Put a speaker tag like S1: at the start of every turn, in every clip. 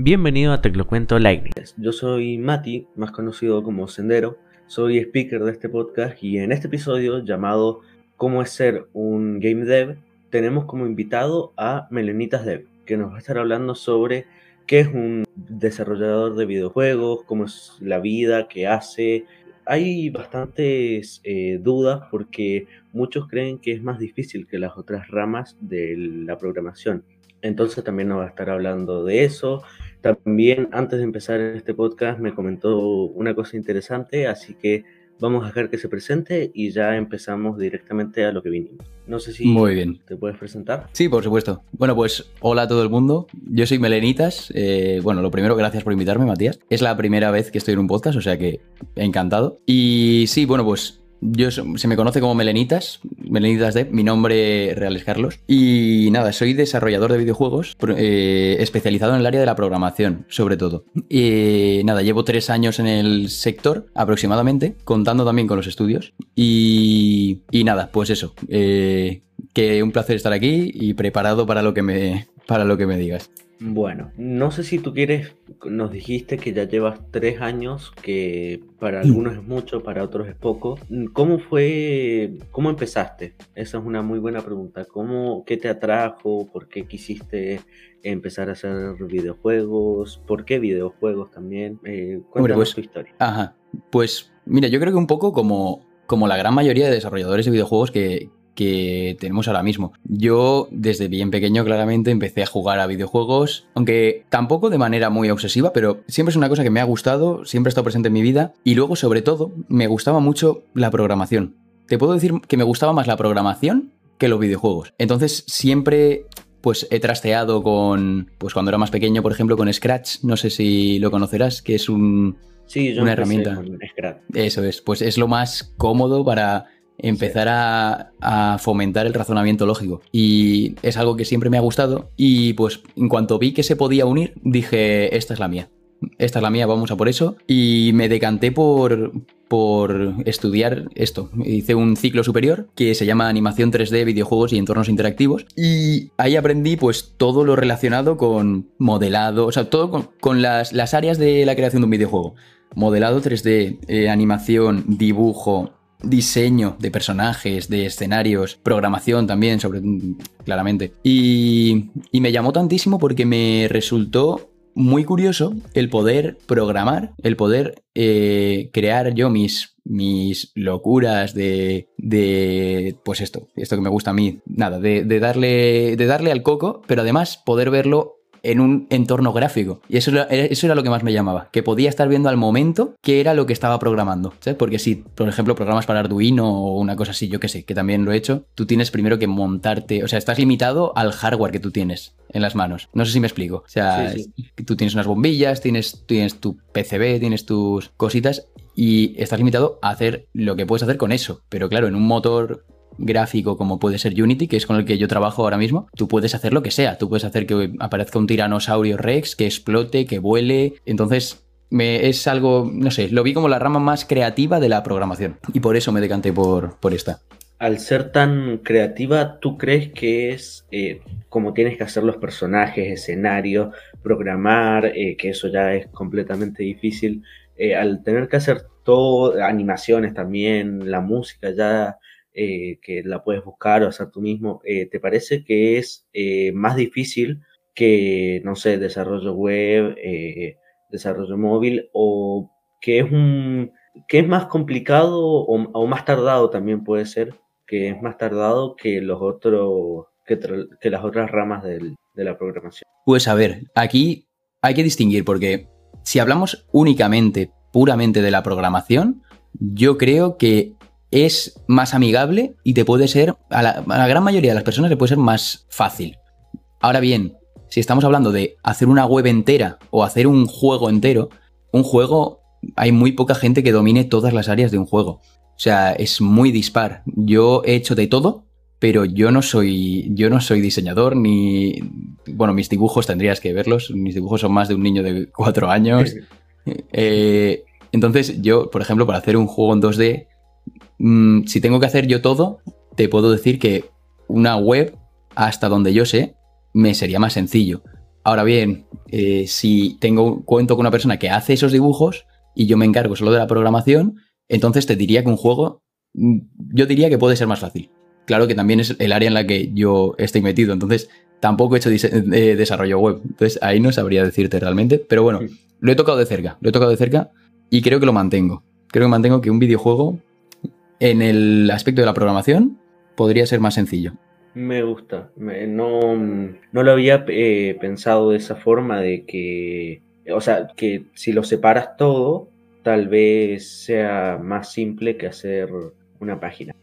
S1: Bienvenido a Teclocuento Lightning.
S2: Yo soy Mati, más conocido como Sendero. Soy speaker de este podcast y en este episodio llamado ¿Cómo es ser un game dev? tenemos como invitado a Melenitas Dev, que nos va a estar hablando sobre qué es un desarrollador de videojuegos, cómo es la vida, qué hace. Hay bastantes eh, dudas porque muchos creen que es más difícil que las otras ramas de la programación. Entonces también nos va a estar hablando de eso. También antes de empezar este podcast me comentó una cosa interesante, así que vamos a dejar que se presente y ya empezamos directamente a lo que vinimos. No sé si
S3: Muy bien.
S2: te puedes presentar.
S3: Sí, por supuesto. Bueno, pues hola a todo el mundo. Yo soy Melenitas. Eh, bueno, lo primero, gracias por invitarme, Matías. Es la primera vez que estoy en un podcast, o sea que encantado. Y sí, bueno, pues yo se me conoce como Melenitas, Melenitas Dev, mi nombre real es Carlos. Y nada, soy desarrollador de videojuegos, eh, especializado en el área de la programación, sobre todo. Y nada, llevo tres años en el sector aproximadamente, contando también con los estudios. Y, nada, pues eso. Eh, que un placer estar aquí y preparado para lo que me, para lo que me digas.
S2: Bueno, no sé si tú quieres, nos dijiste que ya llevas tres años, que para algunos es mucho, para otros es poco. ¿Cómo fue, cómo empezaste? Esa es una muy buena pregunta. ¿Cómo, qué te atrajo? ¿Por qué quisiste empezar a hacer videojuegos? ¿Por qué videojuegos también? Eh, cuéntanos
S3: pues,
S2: tu historia.
S3: Ajá, pues mira, yo creo que un poco como, como la gran mayoría de desarrolladores de videojuegos que, que tenemos ahora mismo. Yo desde bien pequeño claramente empecé a jugar a videojuegos, aunque tampoco de manera muy obsesiva, pero siempre es una cosa que me ha gustado, siempre ha estado presente en mi vida y luego sobre todo me gustaba mucho la programación. Te puedo decir que me gustaba más la programación que los videojuegos. Entonces siempre pues he trasteado con, pues cuando era más pequeño, por ejemplo, con Scratch, no sé si lo conocerás, que es un,
S2: sí, yo
S3: una herramienta.
S2: Con Scratch.
S3: Eso es, pues es lo más cómodo para empezar a, a, fomentar el razonamiento lógico. Y es algo que siempre me ha gustado. Y pues en cuanto vi que se podía unir, dije, esta es la mía. Esta es la mía, vamos a por eso. Y me decanté por, por estudiar esto. Hice un ciclo superior que se llama Animación 3D, videojuegos y entornos interactivos. Y ahí aprendí pues todo lo relacionado con modelado, o sea, todo con, con las, las, áreas de la creación de un videojuego. Modelado 3D, eh, animación, dibujo, diseño de personajes, de escenarios, programación también, sobre, claramente. Y, y, me llamó tantísimo porque me resultó muy curioso el poder programar, el poder eh, crear yo mis, mis locuras de, de, pues esto, esto que me gusta a mí, nada, de, de, darle, de darle al coco, pero además poder verlo en un entorno gráfico. Y eso era, eso era lo que más me llamaba, que podía estar viendo al momento qué era lo que estaba programando. ¿sabes? Porque si, por ejemplo, programas para Arduino o una cosa así, yo que sé, que también lo he hecho, tú tienes primero que montarte, o sea, estás limitado al hardware que tú tienes en las manos. No sé si me explico. O sea, sí, sí. tú tienes unas bombillas, tienes, tienes tu PCB, tienes tus cositas y estás limitado a hacer lo que puedes hacer con eso. Pero claro, en un motor gráfico como puede ser Unity, que es con el que yo trabajo ahora mismo, tú puedes hacer lo que sea. Tú puedes hacer que aparezca un tiranosaurio rex, que explote, que vuele. Entonces, me, es algo, no sé, lo vi como la rama más creativa de la programación. Y por eso me decanté por, por esta.
S2: Al ser tan creativa, ¿tú crees que es eh, como tienes que hacer los personajes, escenarios, programar, eh, que eso ya es completamente difícil? Eh, al tener que hacer todo, animaciones también, la música ya eh, que la puedes buscar o hacer tú mismo, eh, ¿te parece que es eh, más difícil que, no sé, desarrollo web, desarrollo móvil o que es un que es más complicado o, más tardado también puede ser, que es más tardado que los otros que las otras ramas del, de la programación?
S3: Pues a ver, aquí hay que distinguir porque si hablamos únicamente, puramente de la programación, yo creo que es más amigable y te puede ser, a la, a la, gran mayoría de las personas le puede ser más fácil. Ahora bien, si estamos hablando de hacer una web entera o hacer un juego entero, un juego, hay muy poca gente que domine todas las áreas de un juego. O sea, es muy dispar. Yo he hecho de todo, pero yo no soy, yo no soy diseñador ni, bueno, mis dibujos tendrías que verlos. Mis dibujos son más de un niño de cuatro años. eh, entonces, yo, por ejemplo, para hacer un juego en 2D, mmm, si tengo que hacer yo todo, te puedo decir que una web, hasta donde yo sé, me sería más sencillo. Ahora bien, eh, si tengo cuento con una persona que hace esos dibujos y yo me encargo solo de la programación, entonces te diría que un juego, mm, yo diría que puede ser más fácil. Claro que también es el área en la que yo estoy metido, entonces tampoco he hecho eh, desarrollo web. Entonces ahí no sabría decirte realmente, pero bueno, lo he tocado de cerca, lo he tocado de cerca y creo que lo mantengo. Creo que mantengo que un videojuego en el aspecto de la programación podría ser más sencillo.
S2: Me gusta. no, no lo había eh, pensado de esa forma de que, o sea, que si lo separas todo, tal vez sea más simple que hacer una página.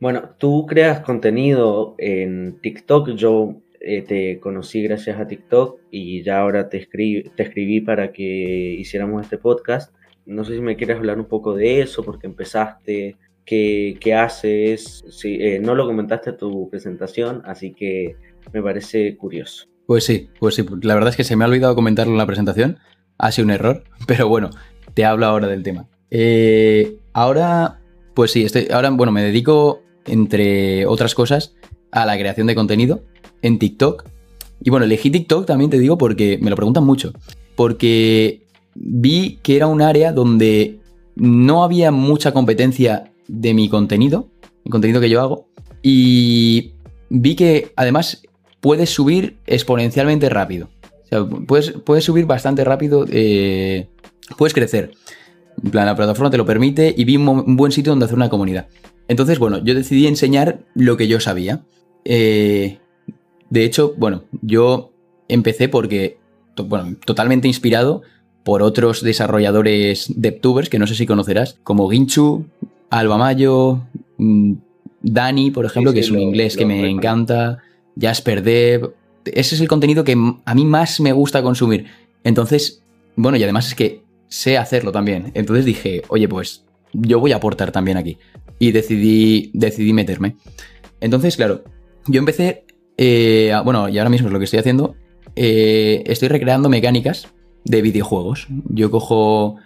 S2: Bueno, tú creas contenido en TikTok. Yo eh, te conocí gracias a TikTok y ya ahora te, te escribí para que hiciéramos este podcast. No sé si me quieres hablar un poco de eso, porque empezaste, qué haces. Sí, eh, no lo comentaste en tu presentación, así que me parece curioso.
S3: Pues sí, pues sí. La verdad es que se me ha olvidado comentarlo en la presentación. Ha sido un error, pero bueno, te hablo ahora del tema. Eh, ahora, pues sí, estoy, ahora, bueno, me dedico, entre otras cosas, a la creación de contenido en TikTok. Y bueno, elegí TikTok también te digo porque me lo preguntan mucho. Porque vi que era un área donde no había mucha competencia de mi contenido, el contenido que yo hago. Y vi que además puedes subir exponencialmente rápido. O sea, puedes, puedes subir bastante rápido, eh, puedes crecer. En plan, la plataforma te lo permite y vi un, buen sitio donde hacer una comunidad. Entonces, bueno, yo decidí enseñar lo que yo sabía. Eh, de hecho, bueno, yo empecé porque, bueno, totalmente inspirado por otros desarrolladores DevTubers que no sé si conocerás, como Ginchu, Alba Mayo, mm, Dani, por ejemplo, que es un inglés que me encanta, Jasper Dev. Ese es el contenido que a mí más me gusta consumir. Entonces, bueno, y además es que sé hacerlo también. Entonces dije, oye, pues yo voy a aportar también aquí. Y decidí, decidí meterme. Entonces, claro, yo empecé eh, bueno, y ahora mismo es lo que estoy haciendo. Eh, estoy recreando mecánicas de videojuegos. Yo cojo,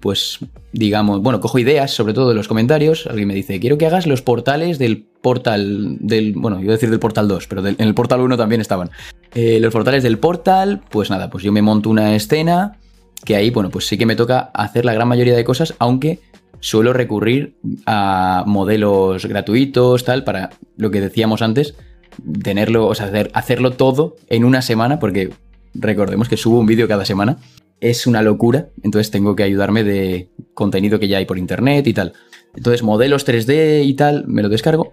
S3: pues, digamos, bueno, cojo ideas, sobre todo de los comentarios. Alguien me dice, quiero que hagas los portales del portal, del, bueno, iba a decir del portal 2, pero en el portal 1 también estaban. Eh, los portales del portal, pues nada, pues yo me monto una escena que ahí, bueno, pues sí que me toca hacer la gran mayoría de cosas, aunque suelo recurrir a modelos gratuitos, tal, para lo que decíamos antes, tenerlo, o sea, hacer, hacerlo todo en una semana, porque recordemos que subo un vídeo cada semana, es una locura, entonces tengo que ayudarme de contenido que ya hay por internet y tal. Entonces, modelos 3D y tal, me lo descargo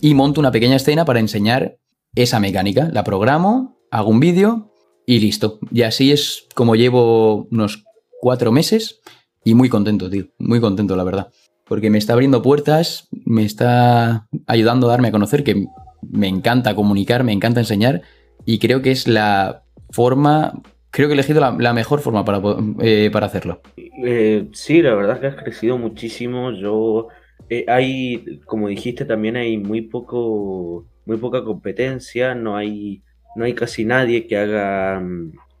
S3: y monto una pequeña escena para enseñar esa mecánica. La programo, hago un vídeo y listo. Y así es como llevo unos cuatro meses y muy contento, tío. Muy contento, la verdad. Porque me está abriendo puertas, me está ayudando a darme a conocer que me encanta comunicar, me encanta enseñar y creo que es la forma, creo que he elegido la, mejor forma para, eh, para hacerlo.
S2: Eh, sí, la verdad es que has crecido muchísimo. Yo, eh, hay, como dijiste, también hay muy poco, muy poca competencia, no hay, no hay casi nadie que haga,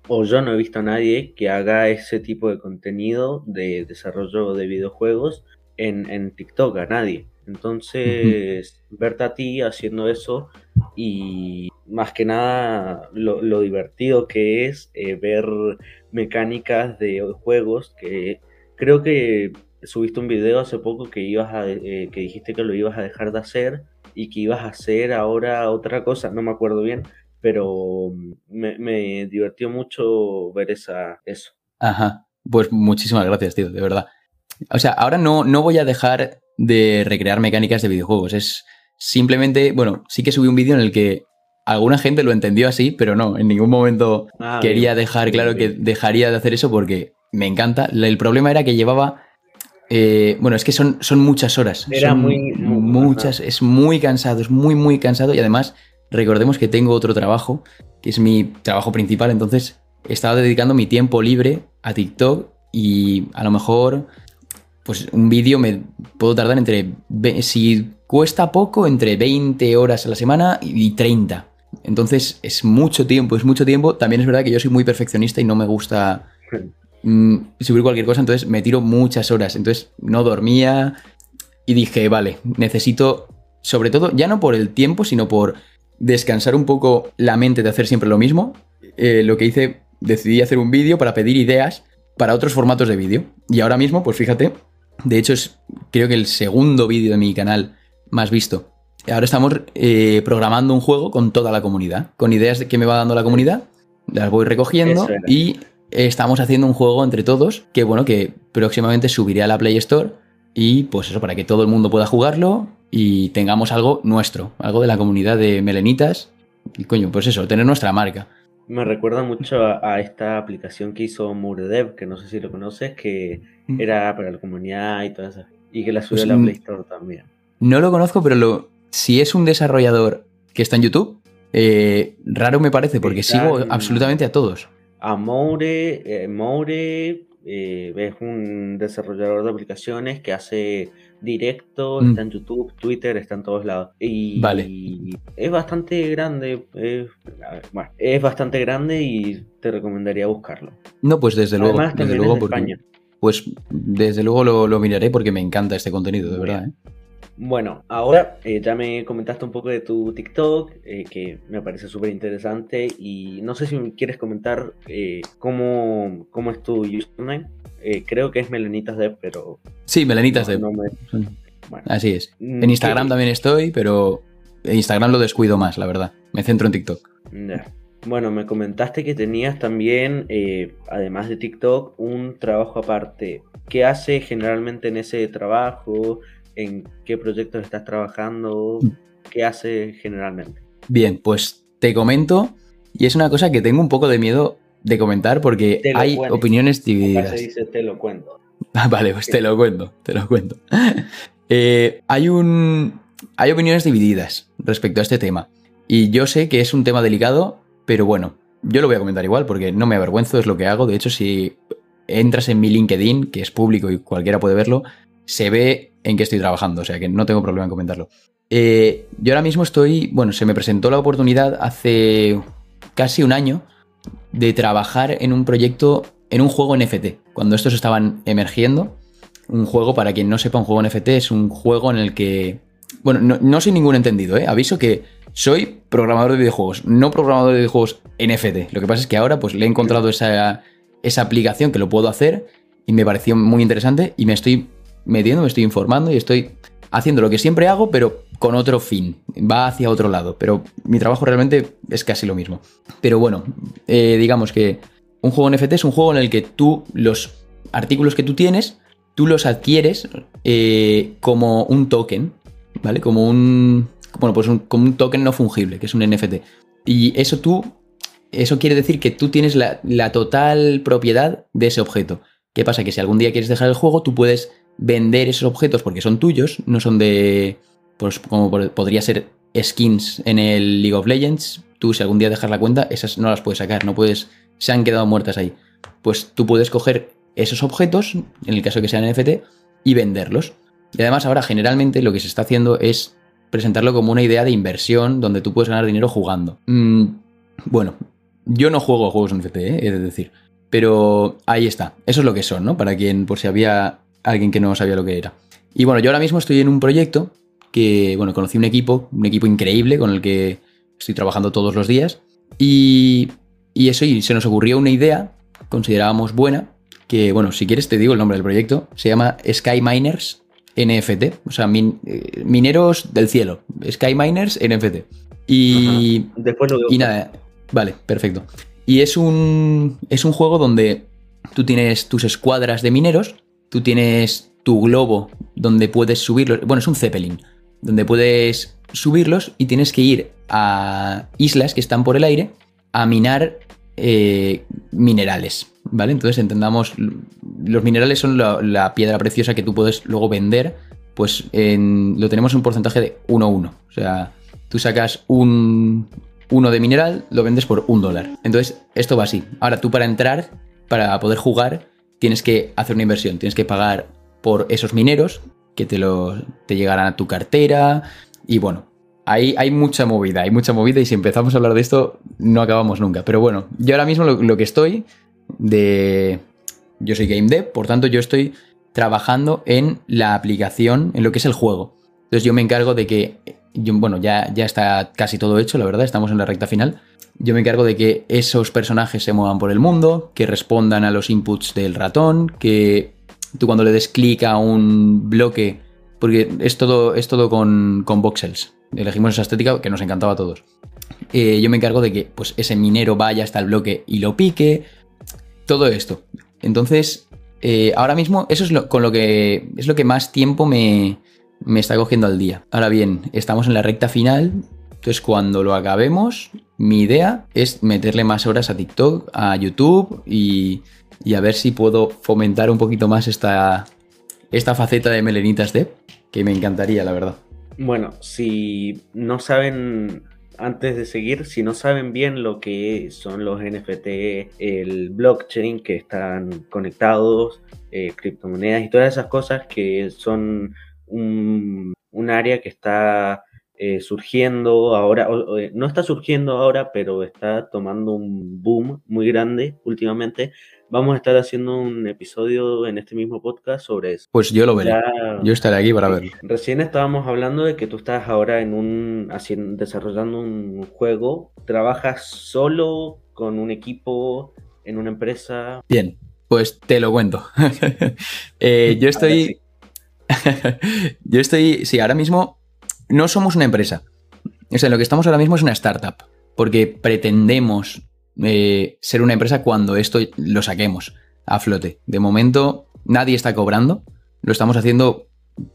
S2: o yo no he visto a nadie que haga ese tipo de contenido de desarrollo de videojuegos en, en TikTok, a nadie. Entonces, verte a ti haciendo eso y más que nada lo, divertido que es eh, ver mecánicas de juegos que creo que subiste un video hace poco que ibas a, eh, que dijiste que lo ibas a dejar de hacer y que ibas a hacer ahora otra cosa, no me acuerdo bien, pero me, me divirtió mucho ver esa, eso.
S3: Ajá, pues muchísimas gracias, tío, de verdad. O sea, ahora no, no voy a dejar de recrear mecánicas de videojuegos. Es simplemente, bueno, sí que subí un vídeo en el que alguna gente lo entendió así, pero no, en ningún momento ah, quería dejar claro que dejaría de hacer eso porque me encanta. El problema era que llevaba... Eh, bueno, es que son, son muchas horas.
S2: Era muy,
S3: Muchas, es muy cansado, es muy, muy cansado y además recordemos que tengo otro trabajo, que es mi trabajo principal, entonces estaba dedicando mi tiempo libre a TikTok y a lo mejor pues un vídeo me puedo tardar entre, si cuesta poco, entre 20 horas a la semana y 30. Entonces es mucho tiempo, es mucho tiempo. También es verdad que yo soy muy perfeccionista y no me gusta mm, subir cualquier cosa, entonces me tiro muchas horas. Entonces no dormía y dije, vale, necesito, sobre todo, ya no por el tiempo, sino por descansar un poco la mente de hacer siempre lo mismo. eh, lo que hice, decidí hacer un vídeo para pedir ideas para otros formatos de vídeo. Y ahora mismo, pues fíjate, de hecho es creo que el segundo vídeo de mi canal más visto. Ahora estamos eh, programando un juego con toda la comunidad, con ideas que me va dando la comunidad, las voy recogiendo y estamos haciendo un juego entre todos que bueno, que próximamente subiré a la Play Store y pues eso, para que todo el mundo pueda jugarlo y tengamos algo nuestro, algo de la comunidad de Melenitas. Y coño, pues eso, tener nuestra marca.
S2: Me recuerda mucho a, a esta aplicación que hizo Muredev, que no sé si lo conoces, que
S3: Mm.
S2: era para la comunidad y todo eso. Y que la subió
S3: Pues,
S2: a la
S3: mm,
S2: Play Store también.
S3: No lo conozco, pero lo, si es un desarrollador que está en YouTube, eh, raro me parece, porque
S2: Está
S3: sigo
S2: en-
S3: absolutamente a todos.
S2: A Moure, eh, Moure eh, es un desarrollador de aplicaciones que hace directo,
S3: Mm.
S2: está en YouTube, Twitter, está en todos lados. Y
S3: Vale.
S2: es bastante grande, es, bueno, bastante grande y te recomendaría buscarlo.
S3: No, pues desde luego, desde luego,
S2: de
S3: porque- pues desde luego lo, lo miraré porque me encanta este contenido, de verdad. ¿eh?
S2: Bueno, ahora eh, ya me comentaste un poco de tu TikTok, eh, que me parece súper interesante y no sé si me quieres comentar eh, cómo, cómo es tu username. Eh, creo que es Melenitas Dev, pero
S3: Sí, Melenitas
S2: no,
S3: de.
S2: no me- bueno.
S3: Así es.
S2: Mm,
S3: En Instagram
S2: ¿qué-
S3: también estoy, pero en Instagram lo descuido más, la verdad. Me centro en TikTok.
S2: Ya. Bueno, me comentaste que tenías también, eh, además de TikTok, un trabajo aparte. ¿Qué haces generalmente en ese trabajo? ¿En qué proyectos estás trabajando? ¿Qué haces generalmente?
S3: Bien, pues te comento, y es una cosa que tengo un poco de miedo de comentar porque hay
S2: cuento.
S3: opiniones
S2: se
S3: divididas.
S2: dice, te lo cuento.
S3: Ah, vale, pues te lo cuento, te lo cuento. Eh, hay un. Hay opiniones divididas respecto a este tema. Y yo sé que es un tema delicado, pero bueno, yo lo voy a comentar igual porque no me avergüenzo, es lo que hago. De hecho, si entras en mi LinkedIn, que es público y cualquiera puede verlo, se ve en qué estoy trabajando, o sea que no tengo problema en comentarlo. Eh, yo ahora mismo estoy, bueno, se me presentó la oportunidad hace casi un año de trabajar en un proyecto, en un juego NFT, cuando estos estaban emergiendo. Un juego, para quien no sepa, un juego NFT es un juego en el que... Bueno, no, no soy ningún entendido, ¿eh? Aviso que soy programador de videojuegos, no programador de videojuegos NFT. Lo que pasa es que ahora pues le he encontrado esa, esa aplicación que lo puedo hacer y me pareció muy interesante y me estoy metiendo, me estoy informando y estoy haciendo lo que siempre hago, pero con otro fin. Va hacia otro lado, pero mi trabajo realmente es casi lo mismo. Pero bueno, eh, digamos que un juego NFT es un juego en el que tú los artículos que tú tienes, tú los adquieres eh, como un token, ¿vale? Como un, bueno, pues un, como un token no fungible, que es un NFT. Y eso tú, eso quiere decir que tú tienes la, la total propiedad de ese objeto. ¿Qué pasa? Que si algún día quieres dejar el juego, tú puedes vender esos objetos porque son tuyos, no son de, pues como podría ser skins en el League of Legends. Tú si algún día dejas la cuenta, esas no las puedes sacar, no puedes, se han quedado muertas ahí. Pues tú puedes coger esos objetos, en el caso de que sean NFT, y venderlos. Y además ahora generalmente lo que se está haciendo es presentarlo como una idea de inversión donde tú puedes ganar dinero jugando. Mm, bueno, yo no juego a juegos NFT, ¿eh? de decir. Pero ahí está. Eso es lo que son, ¿no? Para quien, por si había alguien que no sabía lo que era. Y bueno, yo ahora mismo estoy en un proyecto que, bueno, conocí un equipo, un equipo increíble con el que estoy trabajando todos los días. Y, y eso, y se nos ocurrió una idea, considerábamos buena, que, bueno, si quieres te digo el nombre del proyecto, se llama Sky Miners NFT, o sea, min- eh, mineros del cielo, Sky Miners NFT. Y,
S2: Después lo veo.
S3: y nada, vale, perfecto. Y es un, es un juego donde tú tienes tus escuadras de mineros, tú tienes tu globo donde puedes subirlos, bueno, es un Zeppelin, donde puedes subirlos y tienes que ir a islas que están por el aire a minar eh, minerales, ¿vale? Entonces entendamos, los minerales son la, la piedra preciosa que tú puedes luego vender, pues en- lo tenemos en un porcentaje de 1-1, o sea, tú sacas un, uno de mineral, lo vendes por un dólar. Entonces, esto va así. Ahora, tú para entrar, para poder jugar, tienes que hacer una inversión. Tienes que pagar por esos mineros, que te, lo, te llegarán a tu cartera. Y bueno, hay, hay mucha movida, hay mucha movida. Y si empezamos a hablar de esto, no acabamos nunca. Pero bueno, yo ahora mismo lo, que estoy de... Yo soy game dev, por tanto, yo estoy trabajando en la aplicación, en lo que es el juego. Entonces yo me encargo de que, bueno, ya, ya está casi todo hecho, la verdad, estamos en la recta final, yo me encargo de que esos personajes se muevan por el mundo, que respondan a los inputs del ratón, que tú cuando le des clic a un bloque, porque es todo, es todo con, con voxels. Elegimos esa estética que nos encantaba a todos. Eh, yo me encargo de que pues, ese minero vaya hasta el bloque y lo pique. Todo esto. Entonces, eh, ahora mismo, eso es lo, con lo que es lo que más tiempo me, me está cogiendo al día. Ahora bien, estamos en la recta final. Entonces, cuando lo acabemos, mi idea es meterle más horas a TikTok, a YouTube y, y a ver si puedo fomentar un poquito más esta, esta faceta de Melenitas Dev, que me encantaría, la verdad.
S2: Bueno, si no saben, antes de seguir, si no saben bien lo que son los NFT, el blockchain que están conectados, eh, criptomonedas y todas esas cosas que son un, un área que está eh, surgiendo ahora, eh, no está surgiendo ahora, pero está tomando un boom muy grande últimamente. Vamos a estar haciendo un episodio en este mismo podcast sobre eso.
S3: Pues yo lo veré. yo estaré aquí para verlo.
S2: Recién estábamos hablando de que tú estás ahora en un haciendo, desarrollando un juego. ¿Trabajas solo con un equipo en una empresa?
S3: Bien, pues te lo cuento. Eh, yo estoy. yo estoy. Sí, ahora mismo no somos una empresa. O sea, lo que estamos ahora mismo es una startup. Porque pretendemos eh, ser una empresa cuando esto lo saquemos a flote. De momento, nadie está cobrando. Lo estamos haciendo,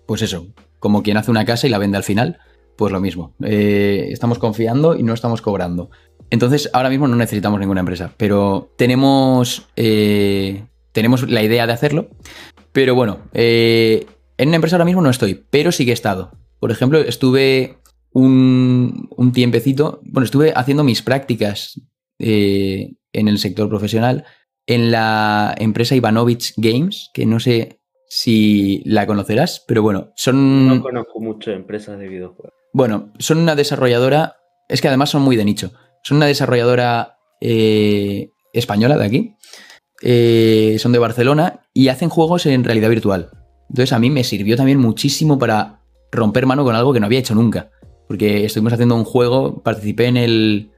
S3: pues eso, como quien hace una casa y la vende al final. Pues lo mismo. Eh, estamos confiando y no estamos cobrando. Entonces, ahora mismo no necesitamos ninguna empresa. Pero tenemos. Eh, tenemos la idea de hacerlo. Pero bueno, en una empresa ahora mismo no estoy, pero sí que he estado. Por ejemplo, estuve un, tiempecito, bueno, estuve haciendo mis prácticas eh, en el sector profesional en la empresa Ivanovich Games, que no sé si la conocerás, pero bueno, son...
S2: No conozco mucho empresas de videojuegos.
S3: Bueno, son una desarrolladora, es que además son muy de nicho, son una desarrolladora eh, española de aquí, eh, son de Barcelona y hacen juegos en realidad virtual. Entonces a mí me sirvió también muchísimo para romper mano con algo que no había hecho nunca. Porque estuvimos haciendo un juego, participé en el.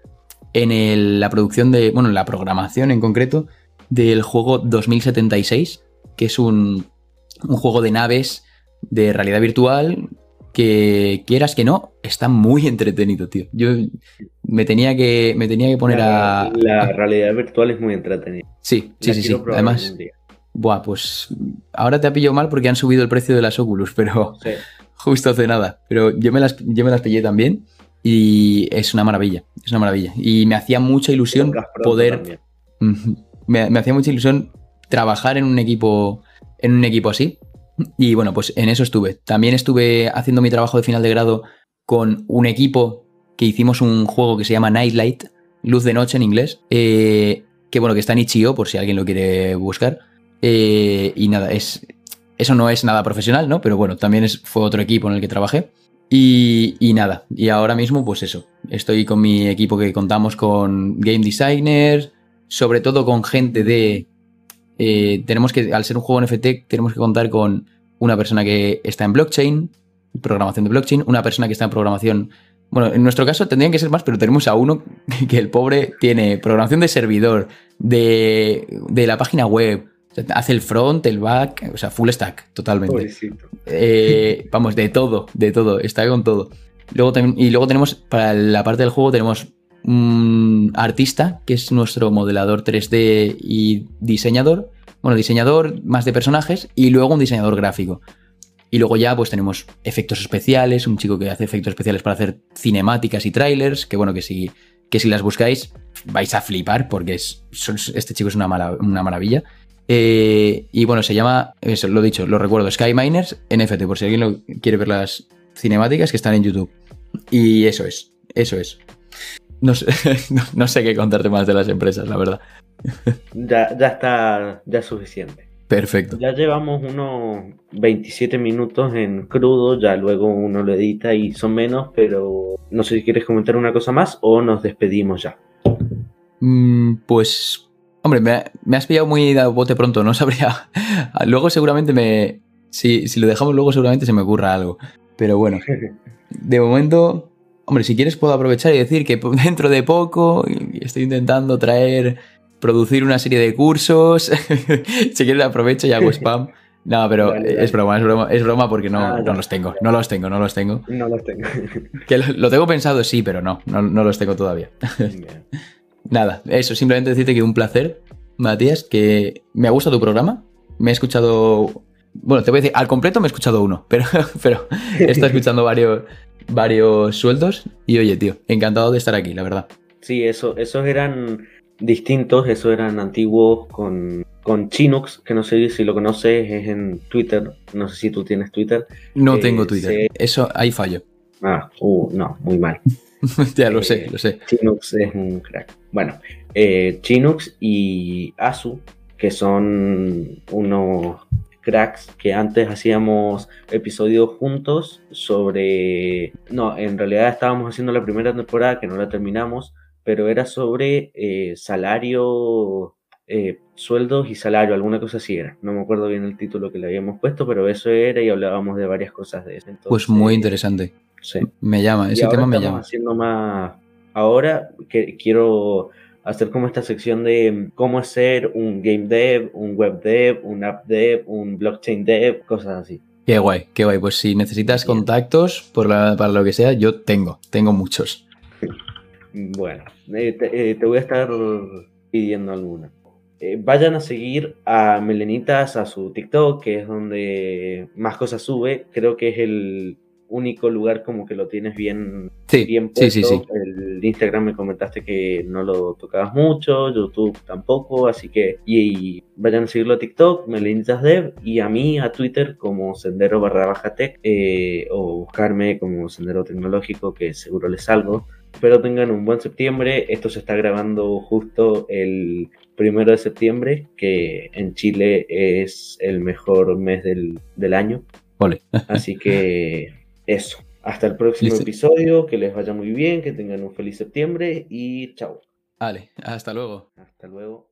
S3: en la producción de. Bueno, en la programación en concreto del juego 2076, que es un, un juego de naves de realidad virtual que quieras que no, está muy entretenido, tío. Yo me tenía que, me tenía que poner
S2: a... La realidad virtual es muy entretenida.
S3: Sí, sí, sí, sí. Además, buah, pues ahora te ha pillado mal porque han subido el precio de las Oculus, pero justo hace nada. Pero yo me las, yo me las pillé también y es una maravilla, es una maravilla. Y me hacía mucha ilusión poder... Me, me, hacía mucha ilusión trabajar en un equipo, en un equipo así. Y bueno, pues en eso estuve. También estuve haciendo mi trabajo de final de grado con un equipo que hicimos un juego que se llama Nightlight, Luz de Noche en inglés, eh, que bueno, que está en Itch.io por si alguien lo quiere buscar. Eh, y nada, es, eso no es nada profesional, ¿no? Pero bueno, también fue otro equipo en el que trabajé. Y, nada, y ahora mismo pues eso, estoy con mi equipo que contamos con game designers, sobre todo con gente de... Eh, tenemos que, al ser un juego NFT, tenemos que contar con una persona que está en blockchain, programación de blockchain, una persona que está en programación... Bueno, en nuestro caso tendrían que ser más, pero tenemos a uno que el pobre tiene programación de servidor, de, de la página web, Hace el front, el back, o sea, full stack, totalmente. Eh, vamos, de todo, de todo, está con todo. Luego y luego tenemos, para la parte del juego, tenemos un artista, que es nuestro modelador 3D y diseñador. Bueno, diseñador más de personajes y luego un diseñador gráfico. Y luego ya pues tenemos efectos especiales, un chico que hace efectos especiales para hacer cinemáticas y trailers, que bueno, que si, que si las buscáis vais a flipar porque es, este chico es una, una maravilla. Eh, y bueno, se llama, eso lo he dicho, lo recuerdo, Sky Miners NFT, por si alguien lo quiere ver las cinemáticas que están en YouTube. Y eso es, eso es. No sé, no, sé qué contarte más de las empresas, la verdad.
S2: Ya, ya está, ya es suficiente.
S3: Perfecto.
S2: Ya llevamos unos 27 minutos en crudo, ya luego uno lo edita y son menos, pero no sé si quieres comentar una cosa más o nos despedimos ya.
S3: Mm, pues Hombre, me, has pillado muy de bote pronto, no sabría. luego seguramente me. Si, lo dejamos luego, seguramente se me ocurra algo. Pero bueno, de momento, Hombre, si quieres puedo aprovechar y decir que dentro de poco estoy intentando traer, producir una serie de cursos. si quieres aprovecho y hago spam. No, pero
S2: Vale, vale.
S3: es broma, es broma, es broma porque no,
S2: Ah,
S3: no los tengo, no los tengo, no los tengo.
S2: No los tengo.
S3: Que lo, lo tengo pensado, sí, pero no, no, no los tengo todavía.
S2: Bien.
S3: Nada, eso, simplemente decirte que un placer, Matías, que me ha gustado tu programa. Me he escuchado. Bueno, te voy a decir, al completo me he escuchado uno, pero, pero he estado escuchando varios, varios sueldos. Y oye, tío, encantado de estar aquí, la verdad.
S2: Sí, eso, esos eran distintos, esos eran antiguos con, con Chinux, que no sé si lo conoces, es en Twitter, no sé si tú tienes Twitter.
S3: No
S2: Eh,
S3: tengo Twitter. Eso, ahí fallo.
S2: Ah, uh, no, muy mal.
S3: ya lo
S2: Eh,
S3: sé, lo sé.
S2: Chinux es un crack. Bueno, eh, Chinux y Asu, que son unos cracks que antes hacíamos episodios juntos sobre... No, en realidad estábamos haciendo la primera temporada que no la terminamos, pero era sobre eh, salario, eh, sueldos y salario, alguna cosa así era. No me acuerdo bien el título que le habíamos puesto, pero eso era y hablábamos de varias cosas de eso.
S3: Pues muy interesante.
S2: Sí.
S3: Me llama,
S2: Y
S3: ese
S2: ahora
S3: tema me
S2: estamos
S3: llama.
S2: haciendo más. Ahora que quiero hacer como esta sección de cómo ser un game dev, un web dev, un app dev, un blockchain dev, cosas así.
S3: Qué guay, qué guay. Pues si necesitas contactos por la- para lo que sea, yo tengo, tengo muchos.
S2: Bueno, eh, te, eh, te voy a estar pidiendo alguna. Eh, vayan a seguir a Melenitas a su TikTok, que es donde más cosas sube. Creo que es el único lugar como que lo tienes bien
S3: Sí,
S2: bien
S3: sí, sí,
S2: puesto.
S3: sí.
S2: El Instagram me comentaste que no lo tocabas mucho, YouTube tampoco, así que y, y vayan a seguirlo a TikTok, Melenitas Dev, y a mí a Twitter como Sendero barra baja tech, eh, o buscarme como Sendero Tecnológico, que seguro les salgo. Espero tengan un buen septiembre. Esto se está grabando justo el primero de septiembre, que en Chile es el mejor mes del, del año.
S3: Vale.
S2: Así que eso. Hasta el próximo
S3: Listo.
S2: episodio. Que les vaya muy bien. Que tengan un feliz septiembre. Y chao.
S3: Vale, hasta luego.
S2: Hasta luego.